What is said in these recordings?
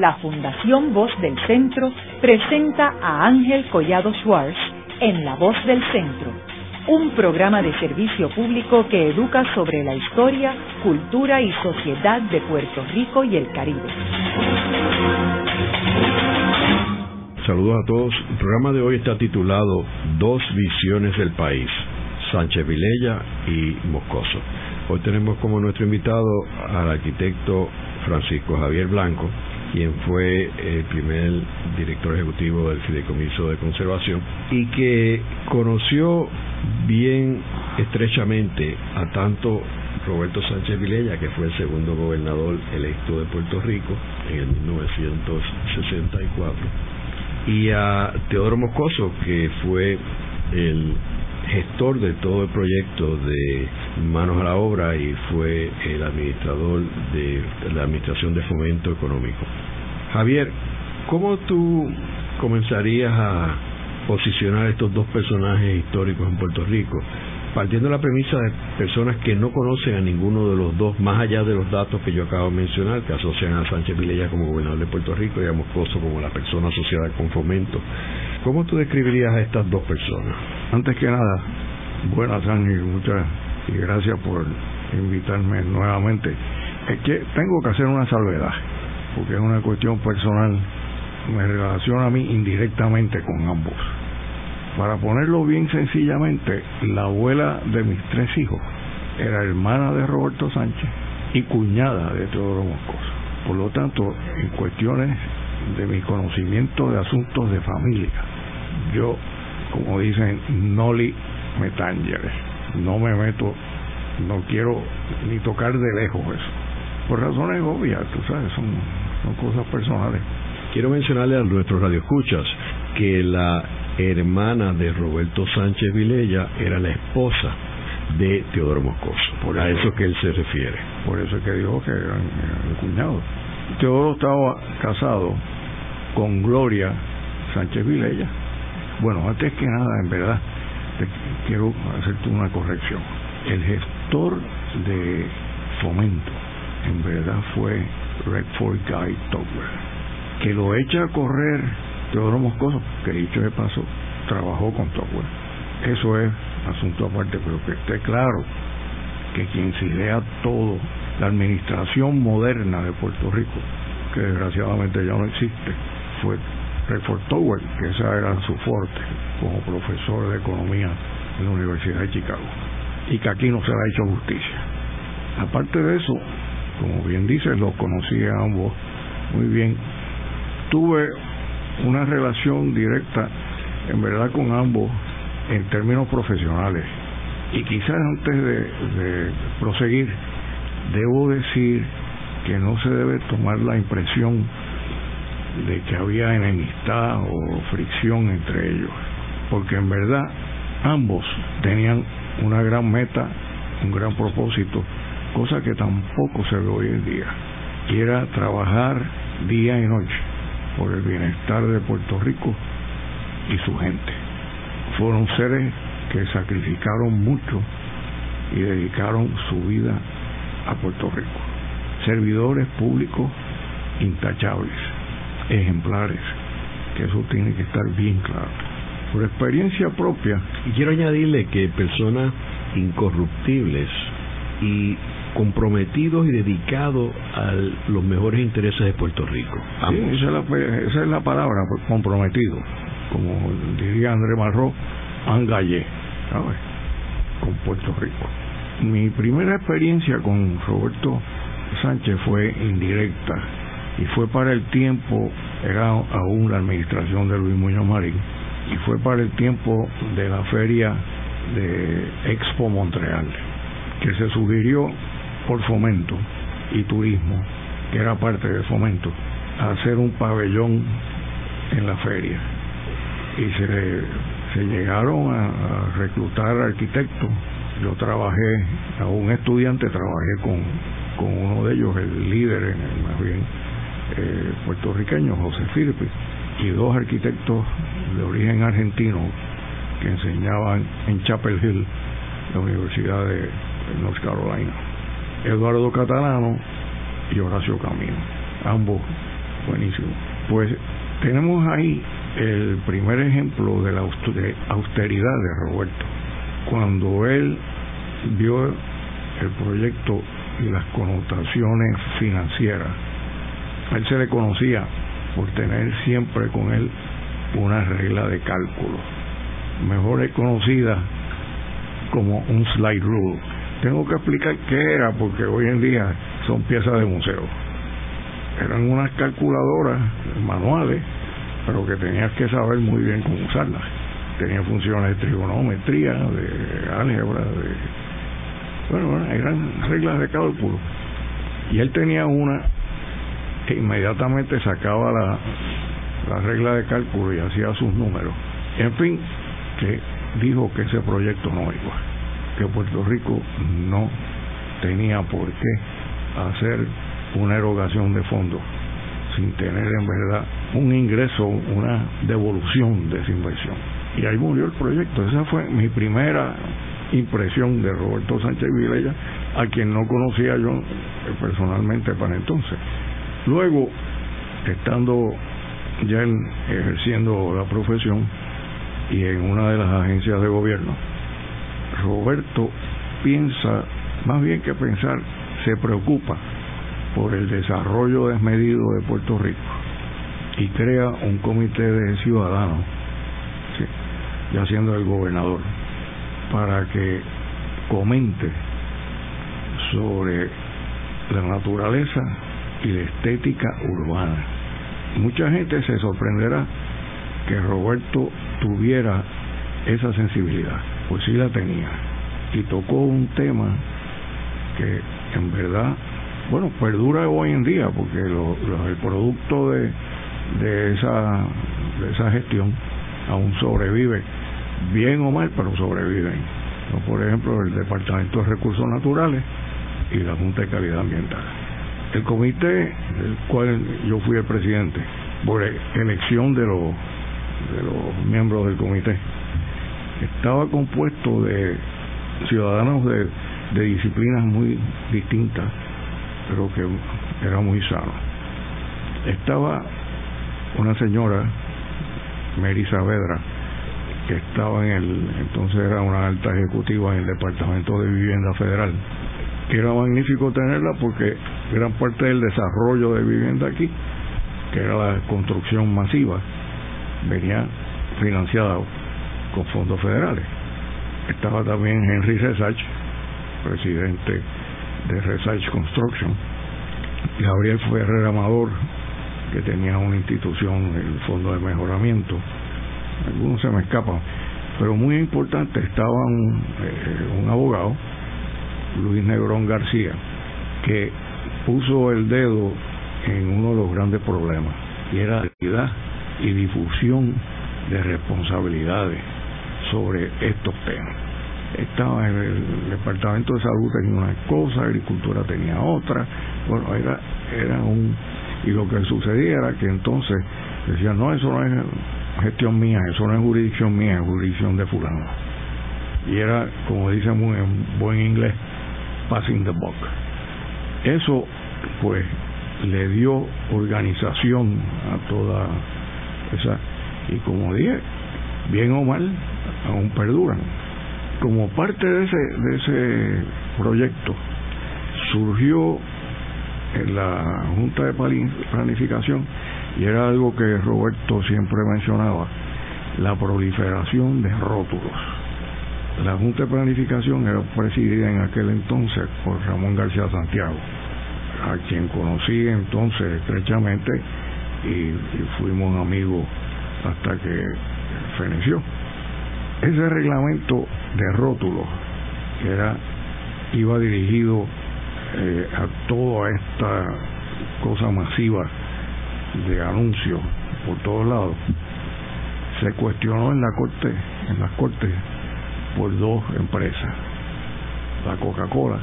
la Fundación Voz del Centro presenta a Ángel Collado Schwartz en La Voz del Centro, un programa de servicio público que educa sobre la historia, cultura y sociedad de Puerto Rico y el Caribe. Saludos a todos. El programa de hoy está titulado Dos visiones del país, Sánchez Vilella y Moscoso. Hoy tenemos como nuestro invitado al arquitecto Francisco Javier Blanco, quien fue el primer director ejecutivo del Fideicomiso de Conservación y que conoció bien estrechamente a tanto Roberto Sánchez Vilella, que fue el segundo gobernador electo de Puerto Rico en el 1964, y a Teodoro Moscoso, que fue el gestor de todo el proyecto de Manos a la Obra y fue el administrador de la Administración de Fomento Económico. Javier, ¿cómo tú comenzarías a posicionar estos dos personajes históricos en Puerto Rico? Partiendo de la premisa de personas que no conocen a ninguno de los dos, más allá de los datos que yo acabo de mencionar, que asocian a Sánchez Vilella como gobernador de Puerto Rico y a Moscoso como la persona asociada con fomento. ¿Cómo tú describirías a estas dos personas? Antes que nada, buenas Ángel, muchas y gracias por invitarme nuevamente. Es que tengo que hacer una salvedad, porque es una cuestión personal, me relaciona a mí indirectamente con ambos. Para ponerlo bien sencillamente, la abuela de mis tres hijos era hermana de Roberto Sánchez y cuñada de Teodoro Moscoso. Por lo tanto, en cuestiones de mi conocimiento de asuntos de familia, yo, como dicen, noli me tangere, no me meto, no quiero ni tocar de lejos eso. Por razones obvias, tú sabes, son, son cosas personales. Quiero mencionarle a nuestros radioescuchas que la hermana de Roberto Sánchez Vilella era la esposa de Teodoro Moscoso. Por a eso que él se refiere. Por eso es que dijo que eran, eran cuñados. Teodoro estaba casado con Gloria Sánchez Vilella. Bueno, antes que nada, en verdad, te quiero hacerte una corrección. El gestor de fomento, en verdad, fue Redford Guy Tower, que lo echa a correr Teodoro Moscoso, que dicho de paso, trabajó con Tower. Eso es asunto aparte, pero que esté claro que quien se idea todo, la administración moderna de Puerto Rico, que desgraciadamente ya no existe, fue Redford Tower, que esa era su fuerte como profesor de economía en la Universidad de Chicago, y que aquí no se le ha hecho justicia. Aparte de eso, como bien dices, los conocí a ambos muy bien. Tuve una relación directa, en verdad, con ambos en términos profesionales. Y quizás antes de, proseguir, debo decir que no se debe tomar la impresión de que había enemistad o fricción entre ellos, porque en verdad ambos tenían una gran meta, un gran propósito, cosa que tampoco se ve hoy en día, y era trabajar día y noche por el bienestar de Puerto Rico y su gente. Fueron seres que sacrificaron mucho y dedicaron su vida a Puerto Rico. Servidores públicos intachables, ejemplares, que eso tiene que estar bien claro. Por experiencia propia. Y quiero añadirle que personas incorruptibles y comprometidos y dedicados a los mejores intereses de Puerto Rico. Sí, esa, es la, esa es la palabra, comprometido. Como diría André Marró, angallé, ¿sabes? Con Puerto Rico. Mi primera experiencia con Roberto Sánchez fue indirecta y fue para el tiempo, era aún la administración de Luis Muñoz Marín, y fue para el tiempo de la feria de Expo Montreal, que se sugirió por fomento y turismo, que era parte del fomento, a hacer un pabellón en la feria. Y se, llegaron a, reclutar arquitectos. Yo trabajé, a un estudiante trabajé con, con uno de ellos, el líder, en el, más bien eh, puertorriqueño, José Filipe, y dos arquitectos de origen argentino que enseñaban en Chapel Hill, la Universidad de North Carolina. Eduardo Catalano y Horacio Camino, ambos buenísimo. Pues tenemos ahí el primer ejemplo de la austeridad de Roberto. Cuando él vio el proyecto y las connotaciones financieras, él se le conocía por tener siempre con él una regla de cálculo, mejor conocida como un slide rule. Tengo que explicar qué era porque hoy en día son piezas de museo. Eran unas calculadoras manuales, pero que tenías que saber muy bien cómo usarlas. Tenía funciones de trigonometría, de álgebra, de... Bueno, eran reglas de cálculo. Y él tenía una que inmediatamente sacaba la, la regla de cálculo y hacía sus números. En fin, que dijo que ese proyecto no iba, que Puerto Rico no tenía por qué hacer una erogación de fondos sin tener en verdad un ingreso, una devolución de esa inversión. Y ahí murió el proyecto. Esa fue mi primera impresión de Roberto Sánchez Vilella, a quien no conocía yo personalmente para entonces. Luego, estando ya ejerciendo la profesión y en una de las agencias de gobierno, Roberto piensa, más bien que pensar, se preocupa por el desarrollo desmedido de Puerto Rico y crea un comité de ciudadanos, ya siendo el gobernador, para que comente sobre la naturaleza y la estética urbana. Mucha gente se sorprenderá que Roberto tuviera esa sensibilidad, pues sí la tenía. Y tocó un tema que en verdad, bueno, perdura hoy en día, porque el producto de, de, esa, de esa gestión aún sobrevive, bien o mal, pero sobreviven. Por ejemplo, el Departamento de Recursos Naturales y la Junta de Calidad Ambiental. El comité del cual yo fui el presidente, por elección de los, de los miembros del comité, estaba compuesto de ciudadanos de, disciplinas muy distintas, pero que era muy sano. Estaba una señora, Mary Saavedra, que estaba en el, entonces era una alta ejecutiva en el Departamento de Vivienda Federal, que era magnífico tenerla porque gran parte del desarrollo de vivienda aquí, que era la construcción masiva, venía financiada con fondos federales. Estaba también Henry Resach, presidente de Resach Construction, Gabriel Ferrer Amador, que tenía una institución, el Fondo de Mejoramiento, algunos se me escapan, pero muy importante estaba un, eh, un abogado, Luis Negrón García, que puso el dedo en uno de los grandes problemas, y era la y difusión de responsabilidades sobre estos temas. Estaba en el Departamento de Salud tenía una cosa, Agricultura tenía otra, bueno, era, era un... Y lo que sucedía era que entonces decían, no, eso no es gestión mía, eso no es jurisdicción mía, es jurisdicción de fulano. Y era, como dicen en buen inglés, passing the buck. Eso, pues, le dio organización a toda esa... Y como dije, bien o mal, aún perduran. Como parte de ese, de ese proyecto, surgió en la Junta de Planificación, y era algo que Roberto siempre mencionaba, la proliferación de rótulos. La Junta de Planificación era presidida en aquel entonces por Ramón García Santiago, a quien conocí entonces estrechamente y, fuimos amigos hasta que feneció. Ese reglamento de rótulos, que era iba dirigido eh, a toda esta cosa masiva de anuncios por todos lados, se cuestionó en la corte, en las cortes, por dos empresas, la Coca-Cola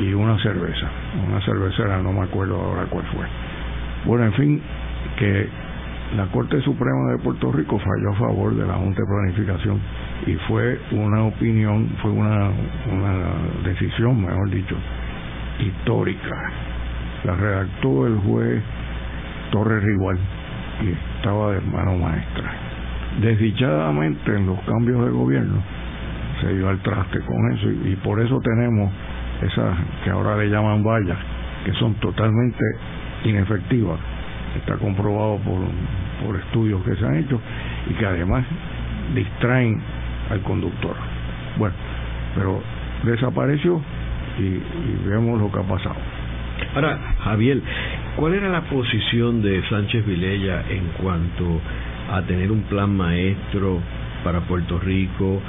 y una cerveza, una cervecera, no me acuerdo ahora cuál fue. Bueno, en fin, que la Corte Suprema de Puerto Rico falló a favor de la Junta de Planificación y fue una opinión, fue una, decisión, mejor dicho, histórica. La redactó el juez Torre Rival y estaba de mano maestra. Desdichadamente en los cambios de gobierno se dio al traste con eso y, por eso tenemos esas que ahora le llaman vallas, que son totalmente inefectivas. Está comprobado por, por estudios que se han hecho y que además distraen al conductor. Bueno, pero desapareció y, y vemos lo que ha pasado. Ahora, Javier, ¿cuál era la posición de Sánchez Vilella en cuanto a tener un plan maestro para Puerto Rico,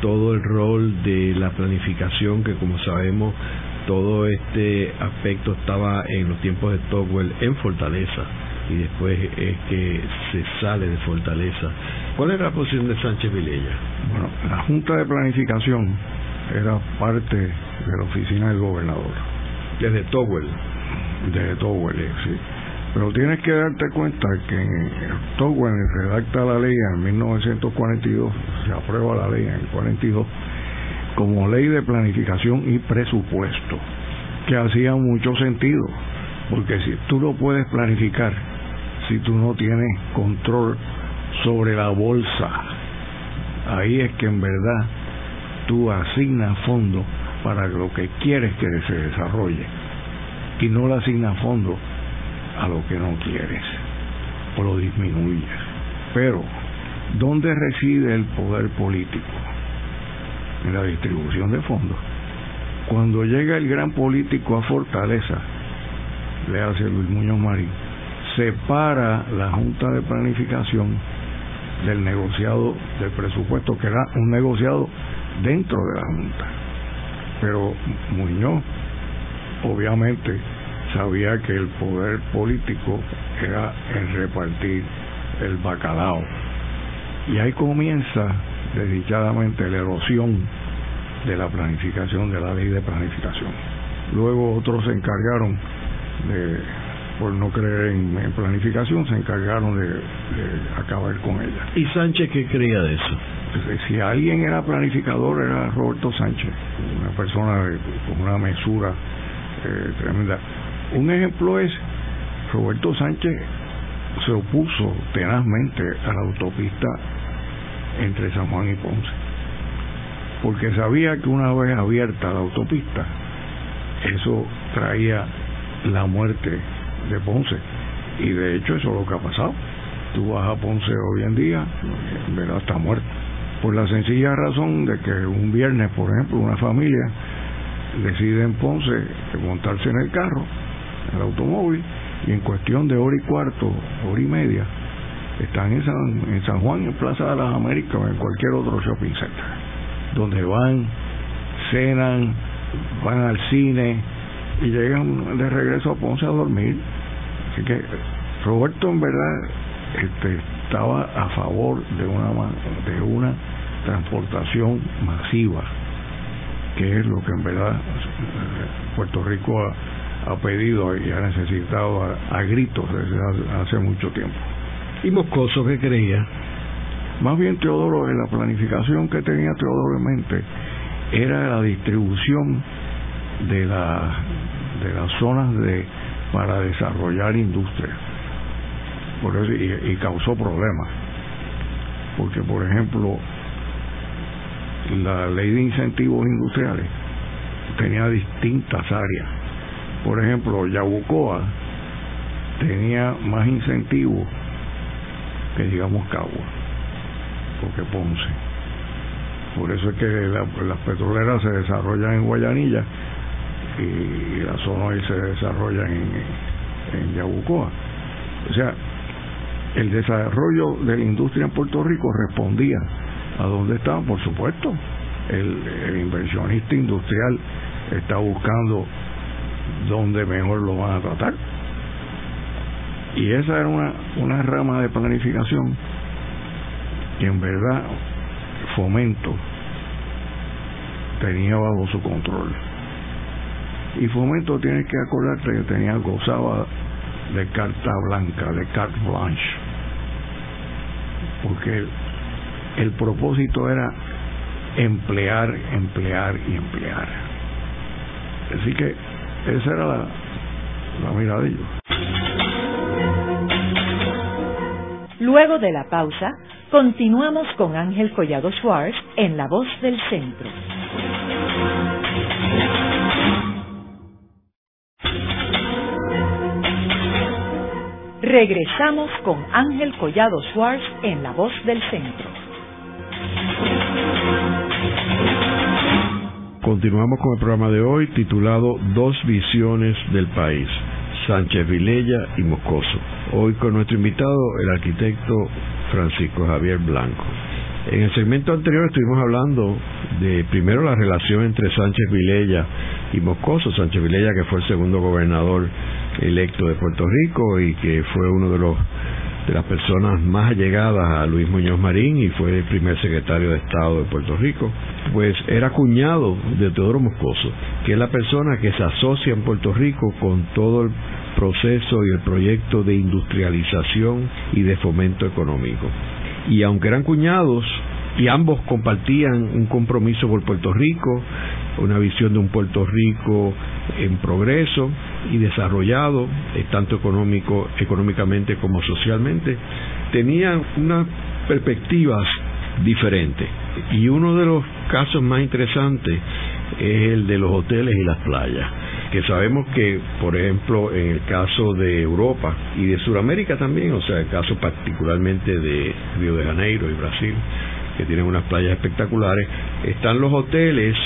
todo el rol de la planificación que como sabemos todo este aspecto estaba en los tiempos de Tocqueville en Fortaleza y después es que se sale de Fortaleza. ¿Cuál era la posición de Sánchez Vilella? Bueno, la Junta de Planificación era parte de la oficina del gobernador. Desde Towell. Desde Towell, sí. Pero tienes que darte cuenta que Towell redacta la ley en 1942, se aprueba la ley en el 42, como ley de planificación y presupuesto, que hacía mucho sentido, porque si tú no puedes planificar, si tú no tienes control sobre la bolsa, ahí es que en verdad tú asignas fondos para lo que quieres que se desarrolle y no le asignas fondos a lo que no quieres o lo disminuyes. Pero, ¿dónde reside el poder político? En la distribución de fondos. Cuando llega el gran político a Fortaleza, le hace Luis Muñoz Marín, separa la Junta de Planificación del negociado del presupuesto, que era un negociado dentro de la Junta. Pero Muñoz, obviamente, sabía que el poder político era el repartir el bacalao. Y ahí comienza desdichadamente la erosión de la planificación, de la ley de planificación. Luego otros se encargaron de, por no creer en, planificación, se encargaron de, acabar con ella. ¿Y Sánchez qué creía de eso? Pues, si alguien era planificador era Roberto Sánchez, una persona con una mesura eh, tremenda. Un ejemplo es, Roberto Sánchez se opuso tenazmente a la autopista entre San Juan y Ponce, porque sabía que una vez abierta la autopista, eso traía la muerte de Ponce, y de hecho eso es lo que ha pasado. Tú vas a Ponce hoy en día, verás, está muerto. Por la sencilla razón de que un viernes, por ejemplo, una familia decide en Ponce montarse en el carro el automóvil y en cuestión de hora y cuarto, hora y media, están en San, en San Juan, en Plaza de las Américas o en cualquier otro shopping center, donde van, cenan, van al cine y llegan de regreso a Ponce a dormir. Así que Roberto en verdad este, estaba a favor de una, de una transportación masiva, que es lo que en verdad Puerto Rico ha, ha pedido y ha necesitado a, gritos desde hace mucho tiempo. ¿Y Moscoso qué creía? Más bien Teodoro, en la planificación que tenía Teodoro en mente era la distribución de, la, de las zonas de para desarrollar industria. Por eso, y, y causó problemas. Porque, por ejemplo, la ley de incentivos industriales tenía distintas áreas por ejemplo, Yabucoa tenía más incentivos que digamos Cagua, porque Ponce. Por eso es que las petroleras se desarrollan en Guayanilla y, la zona se desarrolla en, en Yabucoa. O sea, el desarrollo de la industria en Puerto Rico respondía a dónde estaban, por supuesto. El, inversionista industrial está buscando donde mejor lo van a tratar. Y esa era una, una rama de planificación que en verdad Fomento tenía bajo su control. Y Fomento tiene que acordarte que tenía gozaba de carta blanca, de carte blanche. Porque el propósito era emplear, emplear y emplear. Así que esa era la, la. Luego de la pausa, continuamos con Ángel Collado Schwartz en La Voz del Centro. Regresamos con Ángel Collado Schwartz en La Voz del Centro. Continuamos con el programa de hoy titulado Dos visiones del país, Sánchez Vilella y Moscoso. Hoy con nuestro invitado, el arquitecto Francisco Javier Blanco. En el segmento anterior estuvimos hablando de primero la relación entre Sánchez Vilella y Moscoso. Sánchez Vilella, que fue el segundo gobernador electo de Puerto Rico y que fue uno de los de las personas más allegadas a Luis Muñoz Marín y fue el primer secretario de Estado de Puerto Rico, pues era cuñado de Teodoro Moscoso, que es la persona que se asocia en Puerto Rico con todo el proceso y el proyecto de industrialización y de fomento económico. Y aunque eran cuñados, y ambos compartían un compromiso por Puerto Rico, una visión de un Puerto Rico en progreso y desarrollado, eh, tanto económico, económicamente como socialmente, tenían unas perspectivas diferentes. Y uno de los casos más interesantes es el de los hoteles y las playas que sabemos que, por ejemplo, en el caso de Europa y de Sudamérica también, o sea, el caso particularmente de Río de Janeiro y Brasil, que tienen unas playas espectaculares, están los hoteles,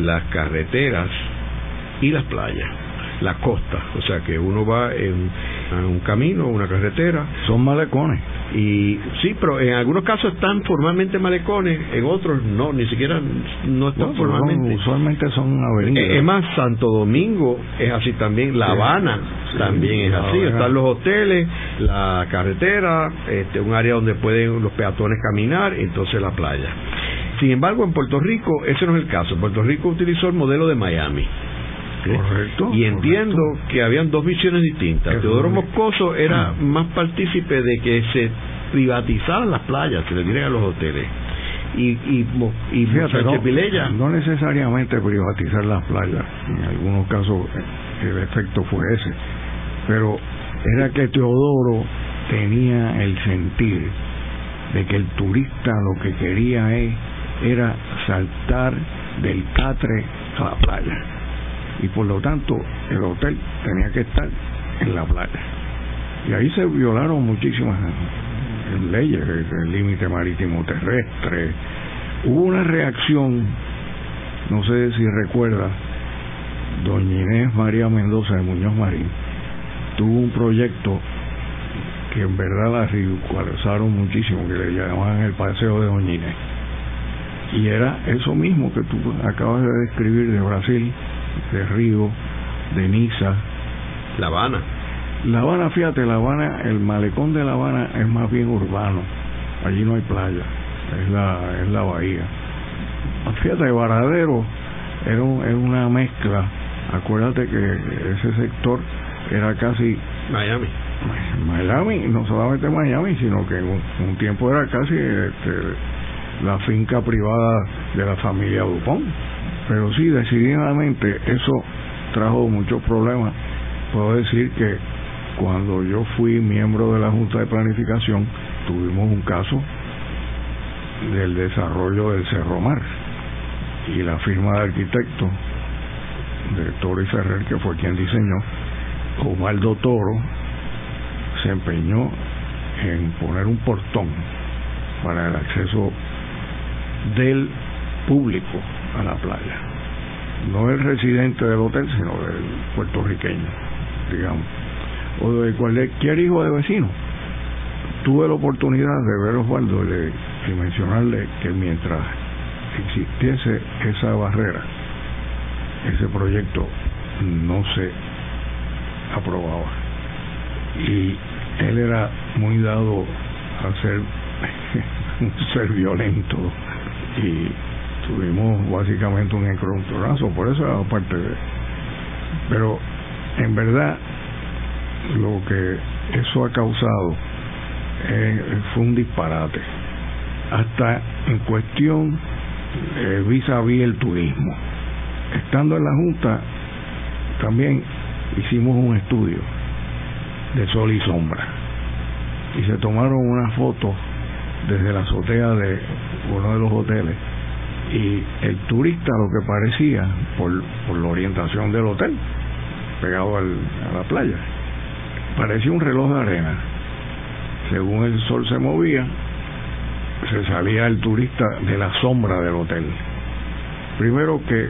las carreteras y las playas, la costa, o sea que uno va en, un camino, una carretera. Son malecones. Y sí, pero en algunos casos están formalmente malecones, en otros no, ni siquiera no están formalmente. usualmente son avenidas. Es más, Santo Domingo es así también, La Habana también es así. Están los hoteles, la carretera, este, un área donde pueden los peatones caminar, entonces la playa. Sin embargo, en Puerto Rico ese no es el caso. Puerto Rico utilizó el modelo de Miami. Correcto. Y entiendo que habían dos visiones distintas. Teodoro Moscoso era ah. más partícipe de que se privatizaran las playas, se le dieran a los hoteles. Y, y, y Fíjate, no, no necesariamente privatizar las playas, en algunos casos el efecto fue ese, pero era que Teodoro tenía el sentir de que el turista lo que quería es, era saltar del catre a la playa y por lo tanto el hotel tenía que estar en la playa. Y ahí se violaron muchísimas leyes, el límite marítimo terrestre. Hubo una reacción, no sé si recuerda, doña Inés María Mendoza de Muñoz Marín, tuvo un proyecto que en verdad la ridiculizaron muchísimo, que le llamaban el paseo de Doña Inés. Y era eso mismo que tú acabas de describir de Brasil, de Río, de Niza. La Habana. La Habana, fíjate, La Habana, el malecón de La Habana es más bien urbano. Allí no hay playa, es la, es la bahía. Fíjate, Varadero era, una mezcla. Acuérdate que ese sector era casi Miami. Miami, no solamente Miami, sino que en un, tiempo era casi este, la finca privada de la familia Dupont pero sí, decididamente eso trajo muchos problemas. Puedo decir que cuando yo fui miembro de la Junta de Planificación, tuvimos un caso del desarrollo del Cerro Mar y la firma de arquitecto de Toro y Ferrer, que fue quien diseñó, Osvaldo Toro, se empeñó en poner un portón para el acceso del público a la playa. No el residente del hotel, sino del puertorriqueño, digamos, o de cualquier hijo de vecino. Tuve la oportunidad de ver a Osvaldo y, mencionarle que mientras existiese esa barrera, ese proyecto no se aprobaba. Y él era muy dado a ser un ser violento y tuvimos básicamente un encontronazo, por eso aparte de... Pero en verdad lo que eso ha causado fue un disparate, hasta en cuestión eh, vis a vis el turismo. Estando en la Junta, también hicimos un estudio de sol y sombra. y se tomaron una foto desde la azotea de uno de los hoteles y el turista lo que parecía por, por la orientación del hotel pegado al, a la playa parecía un reloj de arena. Según el sol se movía se salía el turista de la sombra del hotel. Primero que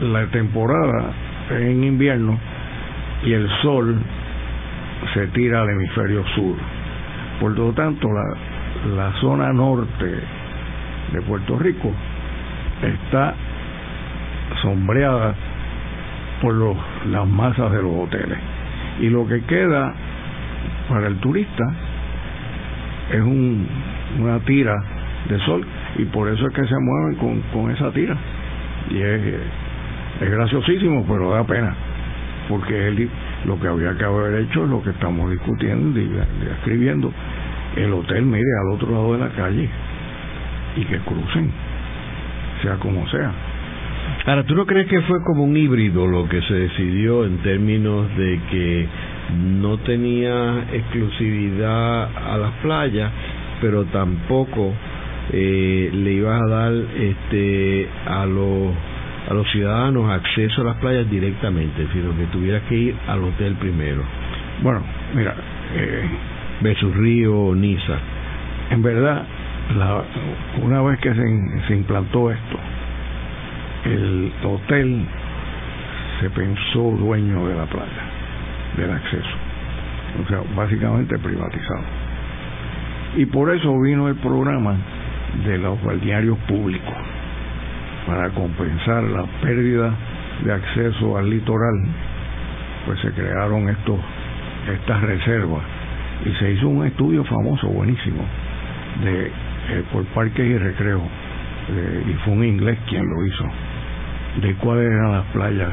la temporada es en invierno y el sol se tira al hemisferio sur. Por lo tanto la, la zona norte de Puerto Rico está sombreada por los, las masas de los hoteles. Y lo que queda para el turista es un, una tira de sol y por eso es que se mueven con, con esa tira. Y es, es graciosísimo, pero da pena, porque él, lo que había que haber hecho es lo que estamos discutiendo y escribiendo. El hotel, mire, al otro lado de la calle y que crucen sea como sea. Ahora, ¿tú no crees que fue como un híbrido lo que se decidió en términos de que no tenía exclusividad a las playas, pero tampoco eh, le iba a dar este a los a los ciudadanos acceso a las playas directamente, sino que tuviera que ir al hotel primero. Bueno, mira, eh, versus Río Niza. En verdad, una vez que se, se implantó esto, el hotel se pensó dueño de la playa, del acceso. O sea, básicamente privatizado. Y por eso vino el programa de los balnearios públicos, para compensar la pérdida de acceso al litoral, pues se crearon estos estas reservas y se hizo un estudio famoso, buenísimo, de eh, por parques y recreo, eh, y fue un inglés quien lo hizo, de cuáles eran las playas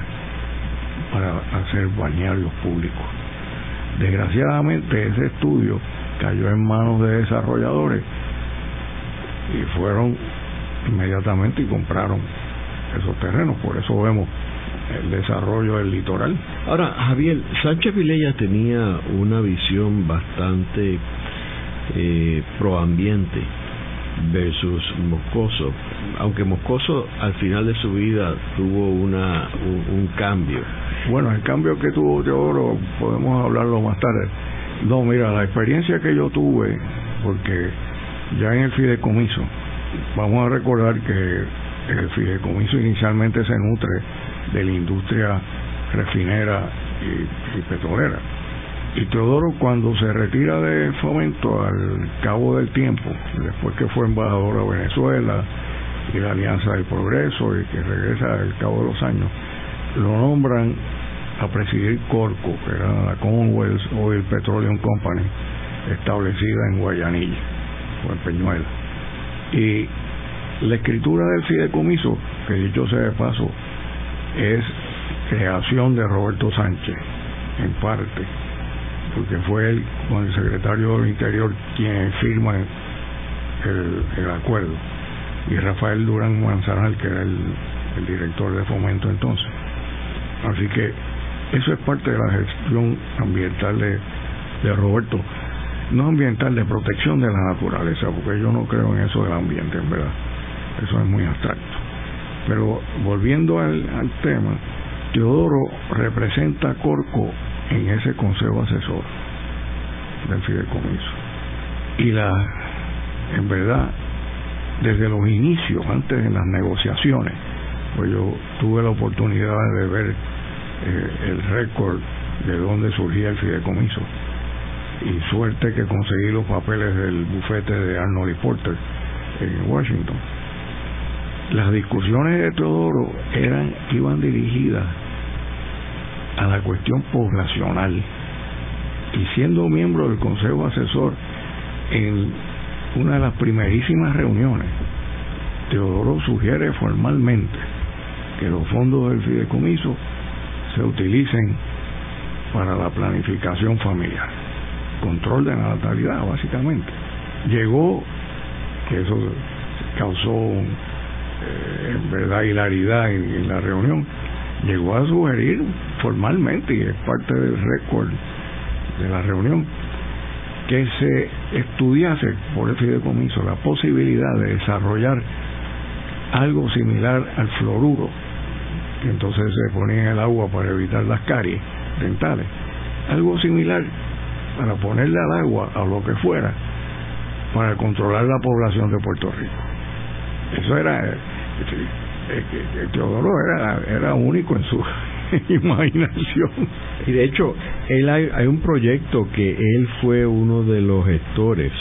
para hacer bañarios públicos. Desgraciadamente ese estudio cayó en manos de desarrolladores y fueron inmediatamente y compraron esos terrenos, por eso vemos el desarrollo del litoral. Ahora, Javier, Sánchez Vilella tenía una visión bastante eh, proambiente versus Moscoso, aunque Moscoso al final de su vida tuvo una un, cambio. Bueno, el cambio que tuvo Teodoro podemos hablarlo más tarde. No, mira, la experiencia que yo tuve, porque ya en el fideicomiso, vamos a recordar que el fideicomiso inicialmente se nutre de la industria refinera y petrolera y Teodoro cuando se retira de fomento al cabo del tiempo, después que fue embajador a Venezuela y la Alianza del Progreso y que regresa al cabo de los años, lo nombran a presidir Corco, que era la Commonwealth Oil Petroleum Company, establecida en Guayanilla o en Peñuela. Y la escritura del fideicomiso, que dicho sea de paso, es creación de Roberto Sánchez, en parte porque fue él con el secretario del Interior quien firma el, acuerdo. Y Rafael Durán Manzanal que era el, director de fomento entonces. Así que eso es parte de la gestión ambiental de, Roberto. No ambiental de protección de la naturaleza porque yo no creo en eso del ambiente en verdad. Eso es muy abstracto. Pero volviendo al, al tema Teodoro representa a Corco en ese consejo asesor del fideicomiso. Y la, en verdad, desde los inicios, antes de las negociaciones, pues yo tuve la oportunidad de ver eh, el récord de dónde surgía el fideicomiso. Y suerte que conseguí los papeles del bufete de Arnold y Porter en Washington. Las discusiones de Teodoro eran, iban dirigidas a la cuestión poblacional. Y siendo miembro del Consejo Asesor en una de las primerísimas reuniones, Teodoro sugiere formalmente que los fondos del fideicomiso se utilicen para la planificación familiar, control de la natalidad básicamente. Llegó, que eso causó eh, en verdad hilaridad en la reunión, llegó a sugerir formalmente, y es parte del récord de la reunión, que se estudiase por el fideicomiso la posibilidad de desarrollar algo similar al fluoruro, que entonces se ponía en el agua para evitar las caries dentales, algo similar para ponerle al agua a lo que fuera para controlar la población de Puerto Rico. Eso era, eh, eh, Teodoro era, era único en su imaginación. Y de hecho, él hay, un proyecto que él fue uno de los gestores,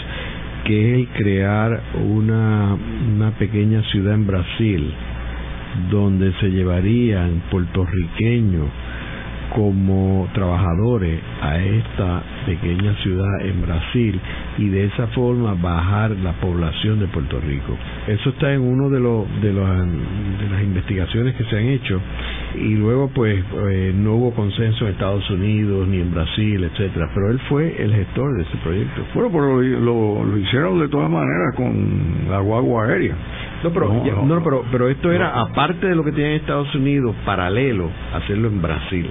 que es el crear una, una pequeña ciudad en Brasil, donde se llevarían puertorriqueños como trabajadores a esta pequeña ciudad en Brasil y de esa forma bajar la población de Puerto Rico. Eso está en uno de los de, los, de las investigaciones que se han hecho y luego pues eh, no hubo consenso en Estados Unidos ni en Brasil, etcétera, pero él fue el gestor de ese proyecto. Bueno, pero lo, lo, hicieron de todas maneras con la guagua aérea. No, pero, no, pero, pero esto era aparte de lo que tiene en Estados Unidos, paralelo, hacerlo en Brasil.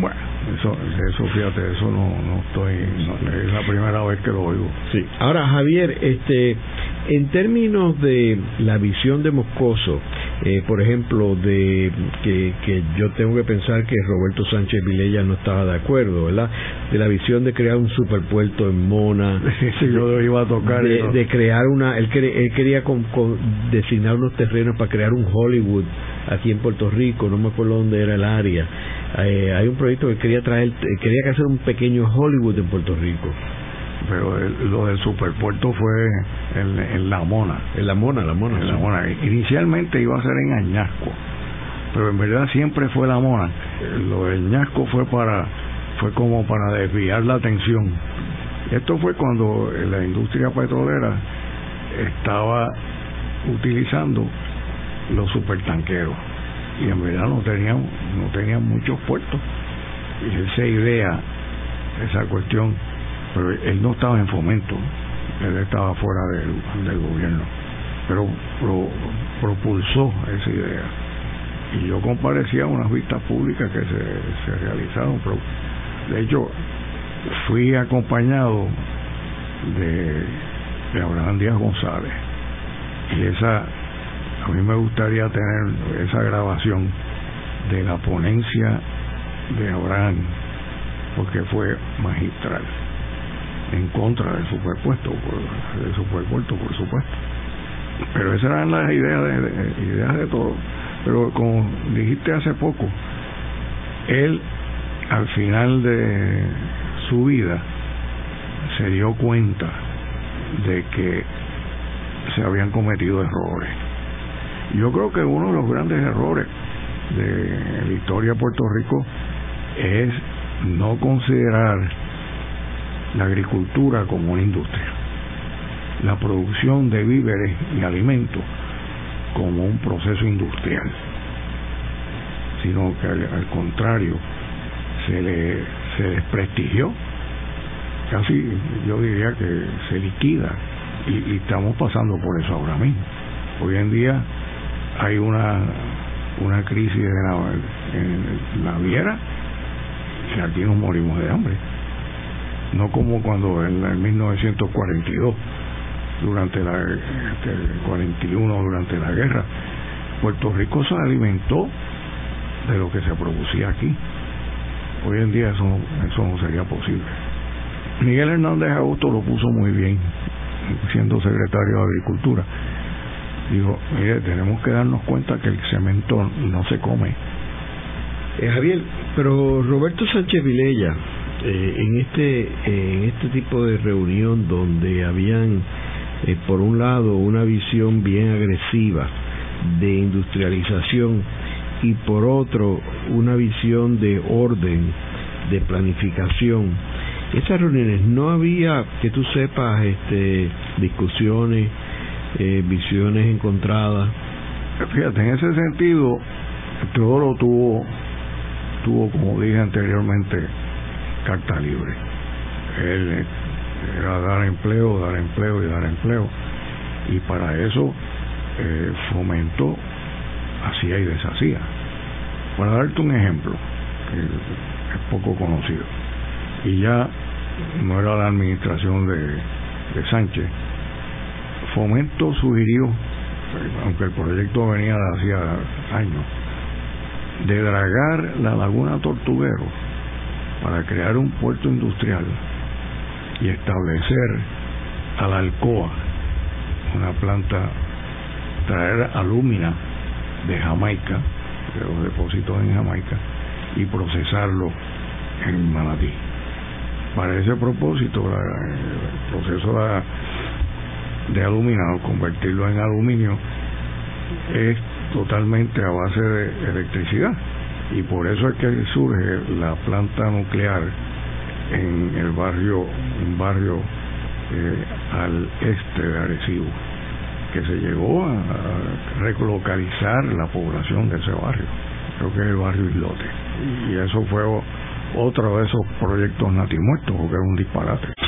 Bueno, eso, eso fíjate, eso no, no estoy, es la primera vez que lo oigo. Sí. Ahora, Javier, este, en términos de la visión de Moscoso, eh, por ejemplo, de que, que yo tengo que pensar que Roberto Sánchez Vilella no estaba de acuerdo, ¿verdad? De la visión de crear un superpuerto en Mona, yo iba a tocar de, crear una, él, él quería con, designar unos terrenos para crear un Hollywood aquí en Puerto Rico, no me acuerdo dónde era el área. Eh, hay un proyecto que quería traer, quería que hacer un pequeño Hollywood en Puerto Rico pero lo del superpuerto fue en, La Mona. En La Mona, La Mona. En La Mona. Inicialmente iba a ser en Añasco, pero en verdad siempre fue La Mona. Lo del Añasco fue para fue como para desviar la atención. Esto fue cuando la industria petrolera estaba utilizando los supertanqueros y en verdad no tenían no tenían muchos puertos y esa idea esa cuestión pero él no estaba en fomento, él estaba fuera del, del gobierno, pero propulsó esa idea. Y yo comparecía a unas vistas públicas que se, se realizaron, pero de hecho fui acompañado de Abraham Díaz González. Y esa a mí me gustaría tener esa grabación de la ponencia de Abraham porque fue magistral en contra del superpuesto, por, del superpuesto, por supuesto. Pero esas eran las ideas de, ideas de todo. Pero como dijiste hace poco, él al final de su vida se dio cuenta de que se habían cometido errores. Yo creo que uno de los grandes errores de la historia de Puerto Rico es no considerar la agricultura como una industria, la producción de víveres y alimentos como un proceso industrial, sino que al, contrario se le se desprestigió, casi yo diría que se liquida y, estamos pasando por eso ahora mismo. Hoy en día hay una una crisis en la, en la y aquí nos morimos de hambre no como cuando en el 1942, durante la 41 este, durante la guerra, Puerto Rico se alimentó de lo que se producía aquí. Hoy en día eso, eso no sería posible. Miguel Hernández Augusto lo puso muy bien, siendo secretario de Agricultura. Dijo, mire, tenemos que darnos cuenta que el cemento no se come. Eh, Javier, pero Roberto Sánchez Vilella, eh, en este en este tipo de reunión donde habían eh, por un lado una visión bien agresiva de industrialización y por otro una visión de orden de planificación esas reuniones no había que tú sepas este discusiones eh, visiones encontradas fíjate en ese sentido todo lo tuvo tuvo como dije anteriormente carta libre. Él era dar empleo, dar empleo y dar empleo. Y para eso eh, fomentó, hacía y deshacía. Para darte un ejemplo, que es poco conocido, y ya no era la administración de, de Sánchez, Fomento sugirió, aunque el proyecto venía de hacía años, de dragar la laguna Tortuguero para crear un puerto industrial y establecer a la Alcoa una planta, traer alúmina de Jamaica, de los depósitos en Jamaica, y procesarlo en Manatí. Para ese propósito, el proceso de, de aluminado, convertirlo en aluminio, es totalmente a base de electricidad. Y por eso es que surge la planta nuclear en el barrio un barrio eh, al este de Arecibo que se llegó a relocalizar la población de ese barrio. Creo que es el barrio Islote. Y eso fue otro de esos proyectos natimuertos porque era un disparate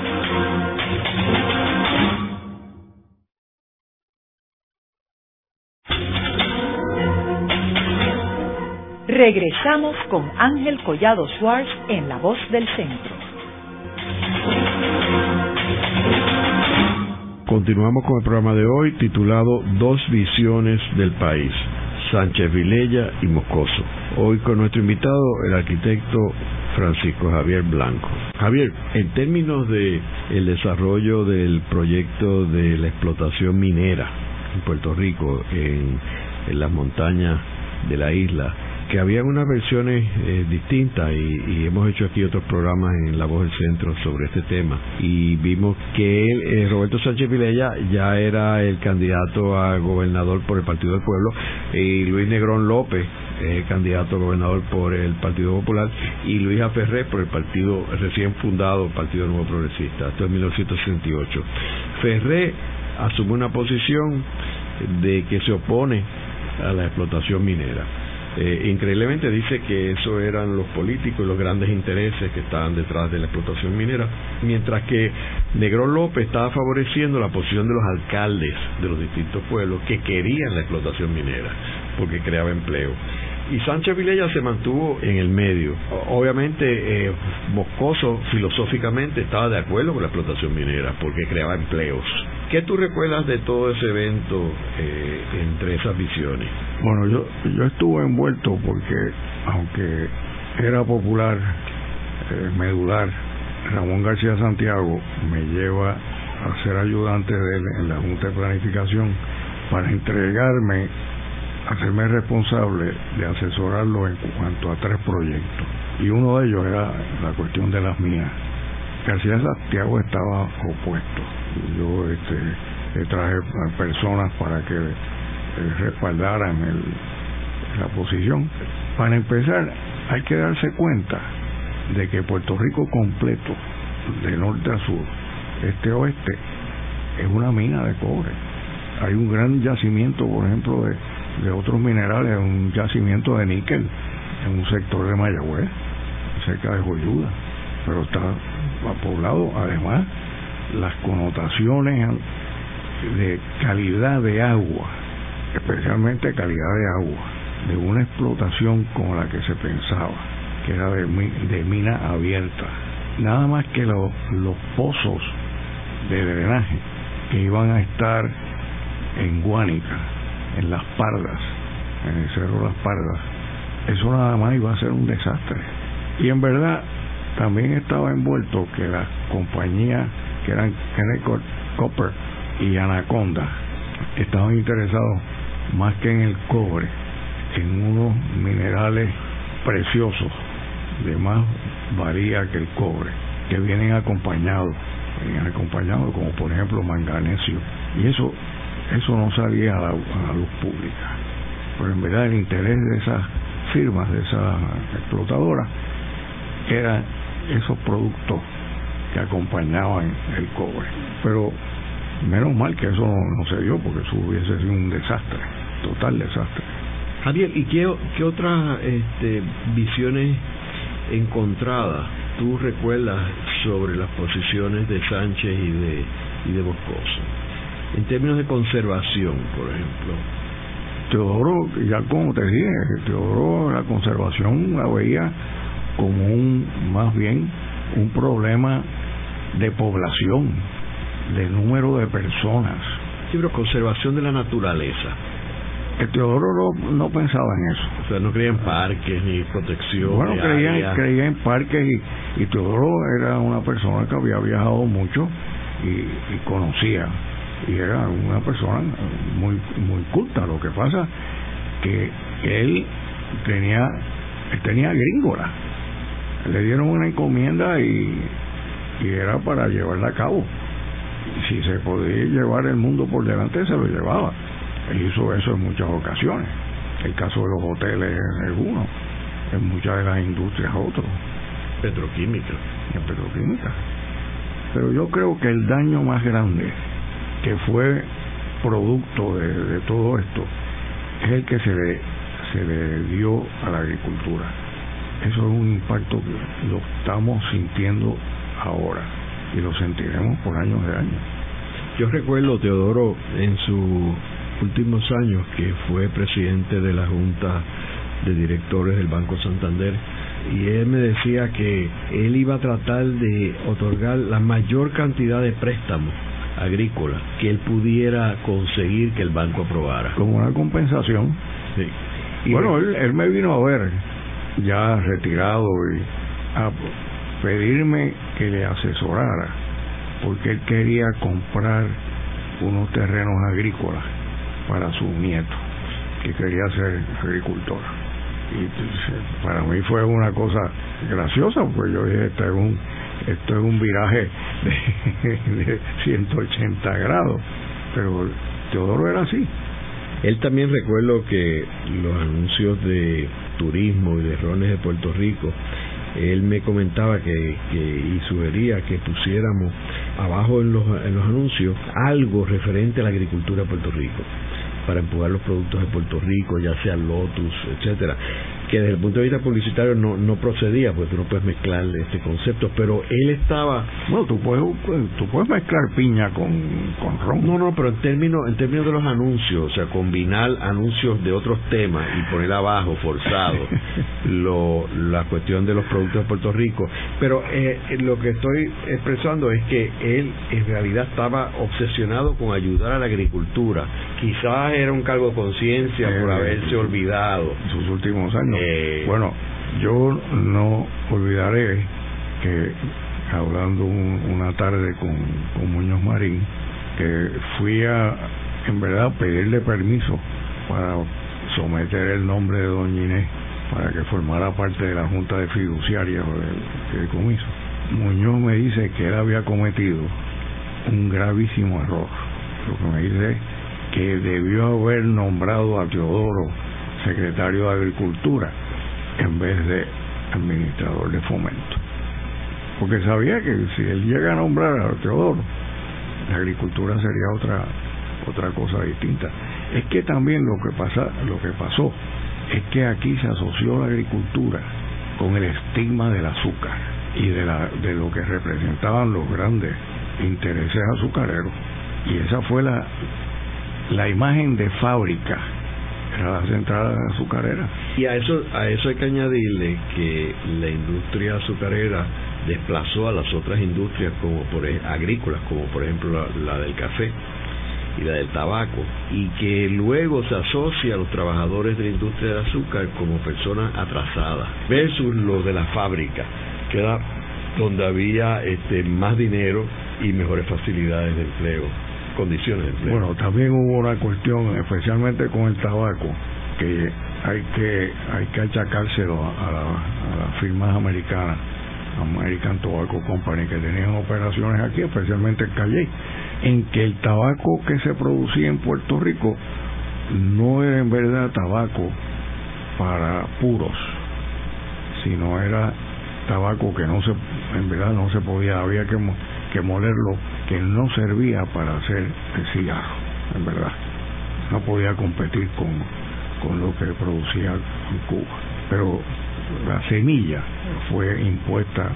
Regresamos con Ángel Collado Schwartz en La Voz del Centro. Continuamos con el programa de hoy titulado Dos visiones del país, Sánchez Vilella y Moscoso. Hoy con nuestro invitado, el arquitecto Francisco Javier Blanco. Javier, en términos de el desarrollo del proyecto de la explotación minera en Puerto Rico, en, en las montañas de la isla, que había unas versiones eh, distintas y, hemos hecho aquí otros programas en La Voz del Centro sobre este tema. Y vimos que eh, Roberto Sánchez Vilella ya era el candidato a gobernador por el Partido del Pueblo y Luis Negrón López eh, candidato a gobernador por el Partido Popular y Luis Ferré por el partido recién fundado Partido Nuevo Progresista, esto en 1968. Ferré asume una posición de que se opone a la explotación minera eh, increíblemente dice que eso eran los políticos y los grandes intereses que estaban detrás de la explotación minera, mientras que Negrón López estaba favoreciendo la posición de los alcaldes de los distintos pueblos que querían la explotación minera porque creaba empleo y Sánchez Vilella se mantuvo en el medio. Obviamente, eh, Moscoso filosóficamente estaba de acuerdo con la explotación minera porque creaba empleos. ¿Qué tú recuerdas de todo ese evento eh, entre esas visiones? Bueno, yo, yo estuve envuelto porque, aunque era popular, eh, medular, Ramón García Santiago me lleva a ser ayudante de él en la Junta de Planificación para entregarme hacerme responsable de asesorarlo en cuanto a tres proyectos. Y uno de ellos era la cuestión de las minas. García Santiago estaba opuesto. Yo este, traje personas para que eh, respaldaran el, la posición. Para empezar, hay que darse cuenta de que Puerto Rico completo, de norte a sur, este oeste, es una mina de cobre. Hay un gran yacimiento, por ejemplo, de de otros minerales, un yacimiento de níquel en un sector de Mayagüez, cerca de Joyuda, pero está poblado. Además, las connotaciones de calidad de agua, especialmente calidad de agua, de una explotación como la que se pensaba, que era de, mina abierta. Nada más que los pozos de drenaje que iban a estar en Guánica, en Las Pardas, en el Cerro Las Pardas, eso nada más iba a ser un desastre. Y en verdad también estaba envuelto que las compañías que eran Kenneth Copper y Anaconda estaban interesados más que en el cobre, en unos minerales preciosos de más valía que el cobre, que vienen acompañados, vienen acompañados como por ejemplo manganesio. Y eso eso no salía a la, luz pública. Pero en verdad el interés de esas firmas, de esas explotadoras, eran esos productos que acompañaban el cobre. Pero Menos mal que eso no, se dio, porque eso hubiese sido un desastre, total desastre. Javier, ¿y qué, qué otras este, visiones encontradas tú recuerdas sobre las posiciones de Sánchez y de, y de Boscoso? En términos de conservación, por ejemplo. Teodoro, ya como te dije, Teodoro la conservación la veía como un, más bien, un problema de población, de número de personas. Sí, pero conservación de la naturaleza. El Teodoro no, no, pensaba en eso. O sea, no creía en parques ni protección. Bueno, creía, creía, en parques y, y, Teodoro era una persona que había viajado mucho y, y, conocía. Y era una persona muy muy culta. Lo que pasa que él tenía él tenía gringola. Le dieron una encomienda y y era para llevarla a cabo. Si se podía llevar el mundo por delante, se lo llevaba. Él hizo eso en muchas ocasiones. El caso de los hoteles es uno, en muchas de las industrias otro. Petroquímica. En petroquímica. Pero yo creo que el daño más grande que fue producto de, de todo esto es el que se le, se le dio a la agricultura. Eso es un impacto que lo estamos sintiendo ahora y lo sentiremos por años de años. Yo recuerdo, Teodoro, en sus últimos años, que fue presidente de la Junta de Directores del Banco Santander, y él me decía que él iba a tratar de otorgar la mayor cantidad de préstamos agrícolas que él pudiera conseguir que el banco aprobara. Como una compensación. Sí. Y bueno, él, él, me vino a ver ya retirado y a pedirme que le asesorara porque él quería comprar unos terrenos agrícolas para su nieto que quería ser agricultor. Y para mí fue una cosa graciosa porque yo dije esto es un esto es un viraje de, de 180 grados pero Teodoro era así. Él también recuerdo que los anuncios de turismo y de rones de Puerto Rico él me comentaba que, que, y sugería que pusiéramos abajo en los, en los anuncios algo referente a la agricultura de Puerto Rico para empujar los productos de Puerto Rico, ya sea Lotus, etcétera que desde el punto de vista publicitario no, no procedía, pues tú no puedes mezclar este concepto, pero él estaba... Bueno, tú puedes, tú puedes mezclar piña con, con ron. No, no, pero en términos, en términos de los anuncios, o sea, combinar anuncios de otros temas y poner abajo, forzado, lo, la cuestión de los productos de Puerto Rico. Pero eh, lo que estoy expresando es que él en realidad estaba obsesionado con ayudar a la agricultura. Quizás era un cargo de conciencia por eh, haberse olvidado. Sus últimos años eh, bueno, yo no olvidaré que hablando una tarde con, Muñoz Marín, que fui a, en verdad, pedirle permiso para someter el nombre de Doña Inés para que formara parte de la Junta de Fiduciarias del comiso. Muñoz me dice que él había cometido un gravísimo error. Lo que me dice que debió haber nombrado a Teodoro secretario de Agricultura en vez de administrador de fomento. Porque sabía que si él llega a nombrar a Teodoro, la agricultura sería otra otra cosa distinta. Es que también lo que pasa, lo que pasó es que aquí se asoció la agricultura con el estigma del azúcar y de la de lo que representaban los grandes intereses azucareros y esa fue la la imagen de fábrica la central azucarera. Y a eso, a eso hay que añadirle que la industria azucarera desplazó a las otras industrias como por agrícolas, como por ejemplo la, del café y la del tabaco, y que luego se asocia a los trabajadores de la industria del azúcar como personas atrasadas, versus los de la fábrica, que era donde había este, más dinero y mejores facilidades de empleo condiciones de. Bueno, también hubo una cuestión, especialmente con el tabaco, que hay que hay que achacárselo a, la, a las firmas americanas, American Tobacco Company, que tenían operaciones aquí, especialmente en Calle, en que el tabaco que se producía en Puerto Rico no era en verdad tabaco para puros, sino era tabaco que no se, en verdad no se podía, había que que molerlo que no servía para hacer el cigarro, en verdad. No podía competir con, con lo que producía Cuba. Pero la semilla fue impuesta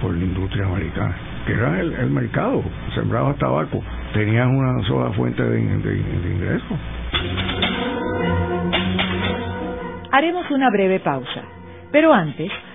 por la industria americana, que era el, mercado, sembraba tabaco, tenían una sola fuente de, de ingresos. Haremos una breve pausa, pero antes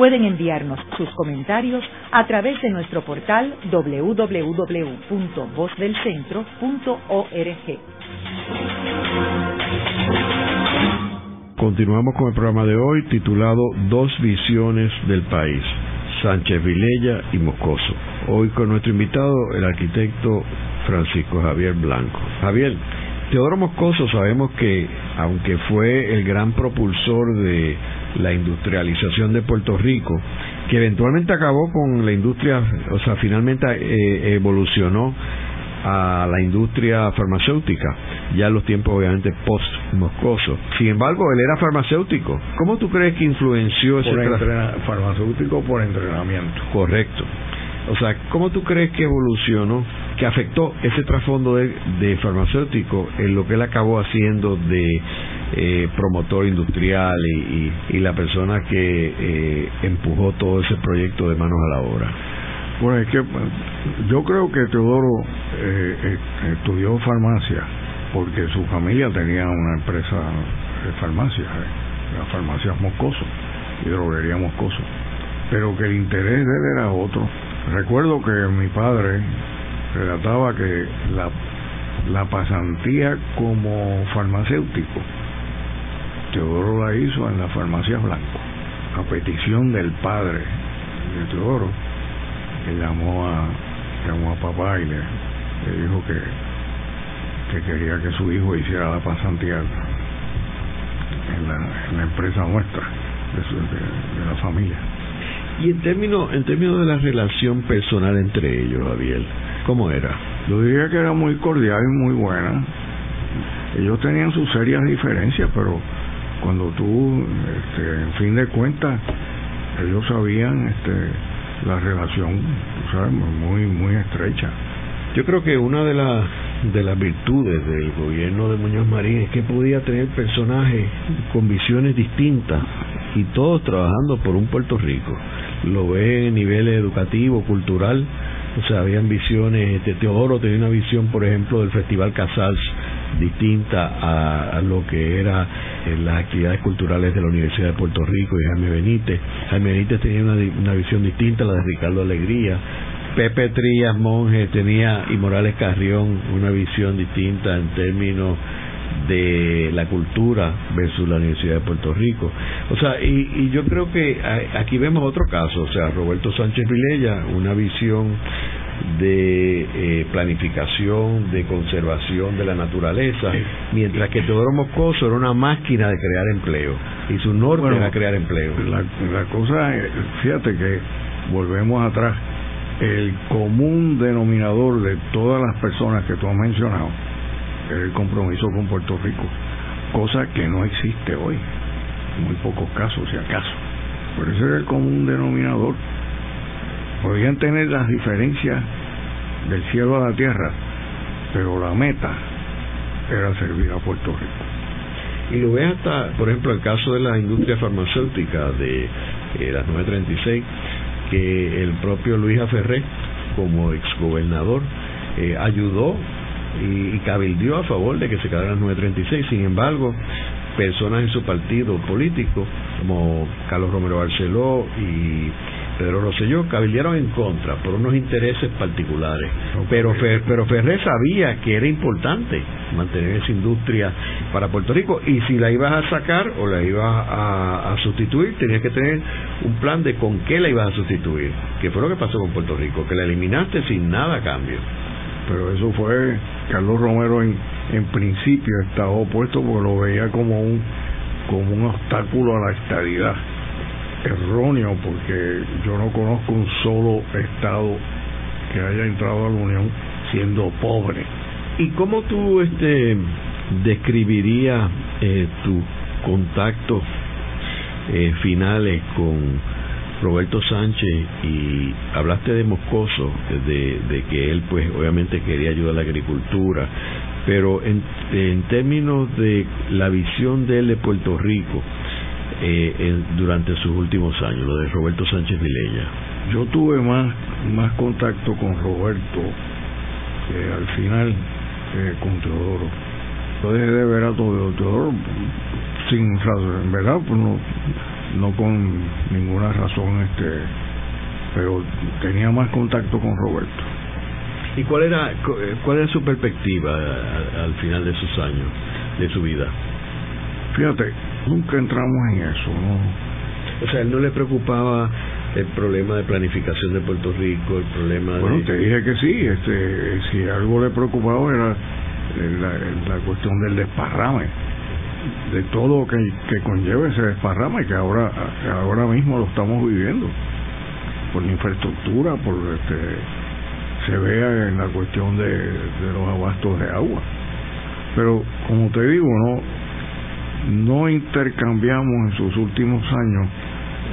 Pueden enviarnos sus comentarios a través de nuestro portal www.vozdelcentro.org. Continuamos con el programa de hoy titulado Dos visiones del país, Sánchez Vilella y Moscoso. Hoy con nuestro invitado, el arquitecto Francisco Javier Blanco. Javier, Teodoro Moscoso sabemos que, aunque fue el gran propulsor de la industrialización de Puerto Rico, que eventualmente acabó con la industria, o sea, finalmente eh, evolucionó a la industria farmacéutica, ya en los tiempos obviamente post-moscoso. Sin embargo, él era farmacéutico. ¿Cómo tú crees que influenció ese farmacéutico por entrenamiento? Correcto. O sea, ¿cómo tú crees que evolucionó, que afectó ese trasfondo de, farmacéutico en lo que él acabó haciendo de eh, promotor industrial y, la persona que eh, empujó todo ese proyecto de manos a la obra? Bueno, es que yo creo que Teodoro eh, estudió farmacia porque su familia tenía una empresa de farmacia, la farmacia Moscoso, hidrolería Moscoso, pero que el interés de él era otro Recuerdo que mi padre relataba que la, pasantía como farmacéutico, Teodoro la hizo en la farmacia Blanco, a petición del padre de Teodoro, que llamó a, llamó a papá y le, dijo que, que quería que su hijo hiciera la pasantía en la, empresa nuestra, de, de la familia. Y en términos, en términos de la relación personal entre ellos, Javier, ¿cómo era? Yo diría que era muy cordial y muy buena. Ellos tenían sus serias diferencias, pero cuando tú, este, en fin de cuentas, ellos sabían este, la relación, sabes, muy, muy estrecha. Yo creo que una de las de las virtudes del gobierno de Muñoz Marín es que podía tener personajes con visiones distintas y todos trabajando por un Puerto Rico lo ve en nivel educativo, cultural, o sea, habían visiones, este, Teodoro tenía una visión, por ejemplo, del Festival Casals distinta a, lo que era eh, las actividades culturales de la Universidad de Puerto Rico y Jaime Benítez. Jaime Benítez tenía una, una visión distinta a la de Ricardo Alegría. Pepe Trías Monge tenía y Morales Carrión una visión distinta en términos de la cultura versus la Universidad de Puerto Rico. O sea, y, yo creo que aquí vemos otro caso, o sea, Roberto Sánchez Vilella, una visión de eh, planificación, de conservación de la naturaleza, mientras que Teodoro Moscoso era una máquina de crear empleo y su norte era crear empleo. La, la cosa, fíjate que volvemos atrás, el común denominador de todas las personas que tú has mencionado el compromiso con Puerto Rico, cosa que no existe hoy, muy pocos casos, si acaso. Por eso era el común denominador. Podían tener las diferencias del cielo a la tierra, pero la meta era servir a Puerto Rico. Y lo ves hasta, por ejemplo, el caso de la industria farmacéutica de eh, las 936, que el propio Luis Aferré, como exgobernador, eh, ayudó y, cabildió a favor de que se quedaran las 936. Sin embargo, personas en su partido político, como Carlos Romero Barceló y Pedro Rosselló, cabildearon en contra por unos intereses particulares. Pero, pero Ferrer sabía que era importante mantener esa industria para Puerto Rico y si la ibas a sacar o la ibas a, a sustituir, tenías que tener un plan de con qué la ibas a sustituir, que fue lo que pasó con Puerto Rico, que la eliminaste sin nada a cambio pero eso fue Carlos Romero en, en principio estaba opuesto porque lo veía como un como un obstáculo a la estabilidad erróneo porque yo no conozco un solo estado que haya entrado a la Unión siendo pobre. ¿Y cómo tú este describirías eh, tus contactos eh, finales con Roberto Sánchez y hablaste de Moscoso, de, que él pues obviamente quería ayudar a la agricultura, pero en, términos de la visión de él de Puerto Rico, eh, durante sus últimos años, lo de Roberto Sánchez Vilella? Yo tuve más, más contacto con Roberto que al final eh, con Teodoro. Yo dejé de ver a todo Teodoro sin razón, verdad, pues no, no con ninguna razón, este pero tenía más contacto con Roberto. ¿Y cuál era cuál era su perspectiva al final de sus años, de su vida? Fíjate, nunca entramos en eso, ¿no? O sea, él no le preocupaba el problema de planificación de Puerto Rico, el problema bueno, te dije que sí, este, si algo le preocupaba era la, cuestión del desparrame, de todo que, que conlleva ese desparrame que ahora, ahora mismo lo estamos viviendo, por la infraestructura, por este, se vea en la cuestión de, de los abastos de agua. Pero como te digo, no no intercambiamos en sus últimos años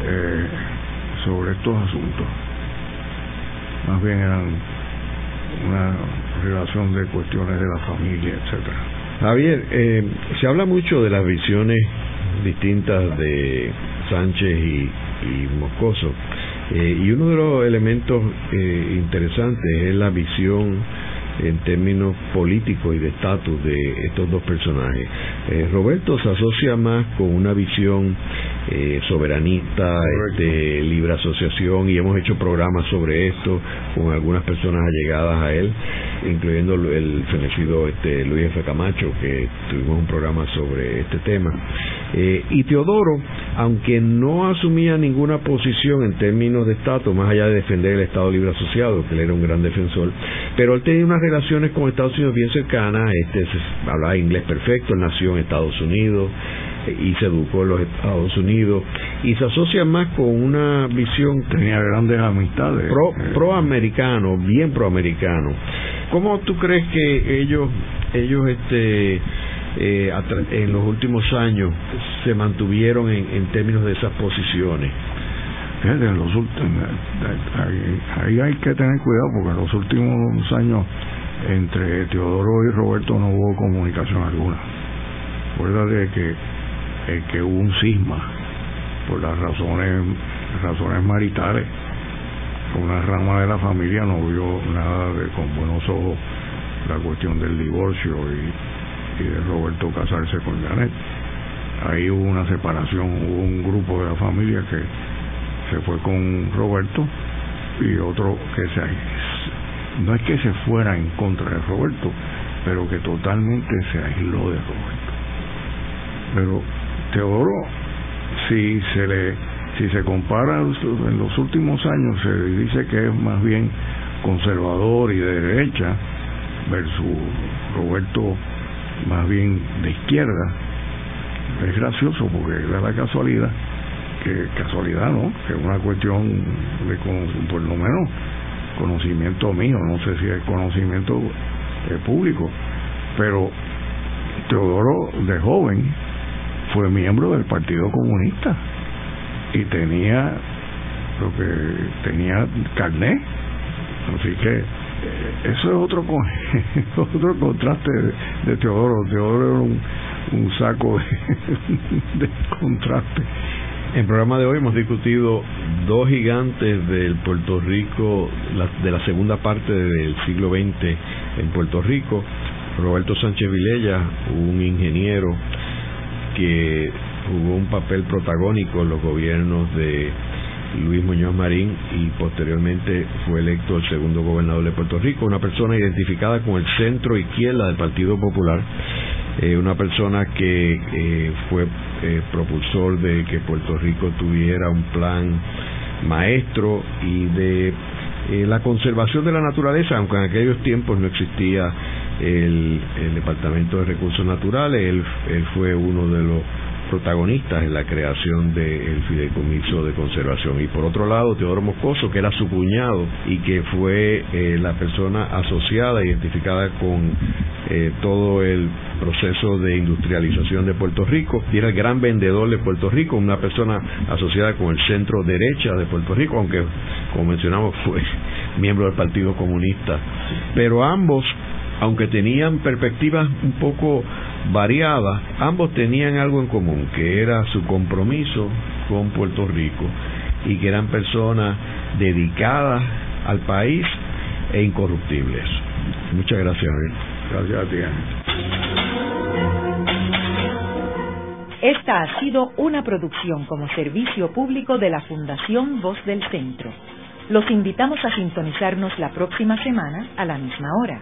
eh, sobre estos asuntos. Más bien eran una relación de cuestiones de la familia, etcétera. Javier, eh, se habla mucho de las visiones distintas de Sánchez y, Moscoso. Eh, y uno de los elementos interesantes es la visión en términos políticos y de estatus de estos dos personajes. Eh, Roberto se asocia más con una visión eh, soberanista, de libre asociación, y hemos hecho programas sobre esto con algunas personas allegadas a él, incluyendo el fenecido este, Luis F. Camacho, que tuvimos un programa sobre este tema. Eh, y Teodoro, aunque no asumía ninguna posición en términos de estatus, más allá de defender el Estado Libre Asociado, que él era un gran defensor, pero él tenía unas relaciones con Estados Unidos bien cercanas, este hablaba inglés perfecto, él nació en Estados Unidos y se educó en los Estados Unidos y se asocia más con una visión tenía grandes amistades pro, eh. proamericano bien proamericano cómo tú crees que ellos ellos este eh, en los últimos años se mantuvieron en, en términos de esas posiciones en los últimos, ahí, hay que tener cuidado porque en los últimos años entre Teodoro y Roberto no hubo comunicación alguna. Acuérdate que, eh, que hubo un cisma por las razones razones maritales. Una rama de la familia no vio nada de con buenos ojos la cuestión del divorcio y, y de Roberto casarse con Janet. Ahí hubo una separación, hubo un grupo de la familia que se fue con Roberto y otro que se no es que se fuera en contra de Roberto, pero que totalmente se aisló de Roberto. Pero Teodoro, si se le si se compara en los últimos años, se dice que es más bien conservador y de derecha versus Roberto más bien de izquierda. Es gracioso porque da la casualidad que casualidad, ¿no? Que es una cuestión de, por lo menos, conocimiento mío, no sé si es conocimiento eh, público, pero Teodoro de joven fue miembro del Partido Comunista y tenía lo que tenía carnet, así que eh, eso es otro otro contraste de, Teodoro. Teodoro era un, un saco de, de contraste en el programa de hoy hemos discutido dos gigantes del Puerto Rico, de la segunda parte del siglo XX en Puerto Rico. Roberto Sánchez Vilella, un ingeniero que jugó un papel protagónico en los gobiernos de Luis Muñoz Marín y posteriormente fue electo el segundo gobernador de Puerto Rico, una persona identificada con el centro izquierda del Partido Popular eh, una persona que eh, fue eh, propulsor de que Puerto Rico tuviera un plan maestro y de eh, la conservación de la naturaleza, aunque en aquellos tiempos no existía el, Departamento de Recursos Naturales, él fue uno de los protagonistas en la creación del fideicomiso de conservación. Y por otro lado, Teodoro Moscoso, que era su cuñado y que fue eh, la persona asociada, identificada con eh, todo el proceso de industrialización de Puerto Rico, y era el gran vendedor de Puerto Rico, una persona asociada con el centro derecha de Puerto Rico, aunque, como mencionamos, fue miembro del Partido Comunista. Pero ambos, aunque tenían perspectivas un poco variadas, ambos tenían algo en común, que era su compromiso con Puerto Rico y que eran personas dedicadas al país e incorruptibles. Muchas gracias. Gracias a ti. Esta ha sido una producción como servicio público de la Fundación Voz del Centro. Los invitamos a sintonizarnos la próxima semana a la misma hora.